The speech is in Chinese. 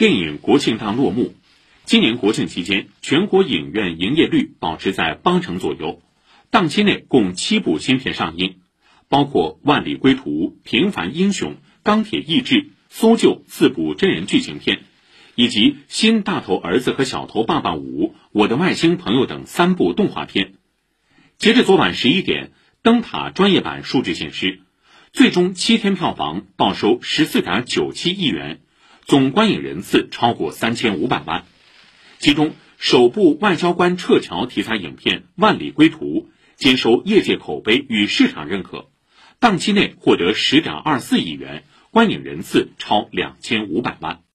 电影国庆档落幕，今年国庆期间，全国影院营业率保持在八成左右。档期内共七部新片上映，包括《万里归途》《平凡英雄》《钢铁意志》《搜救》四部真人剧情片，以及《新大头儿子和小头爸爸五》《我的外星朋友》等三部动画片。截至昨晚十一点，灯塔专业版数据显示，最终七天票房报收十四点九七亿元，总观影人次超过三千五百万。其中，首部外交官撤侨题材影片《万里归途》。兼收业界口碑与市场认可，档期内获得十点二四亿元，观影人次超两千五百万。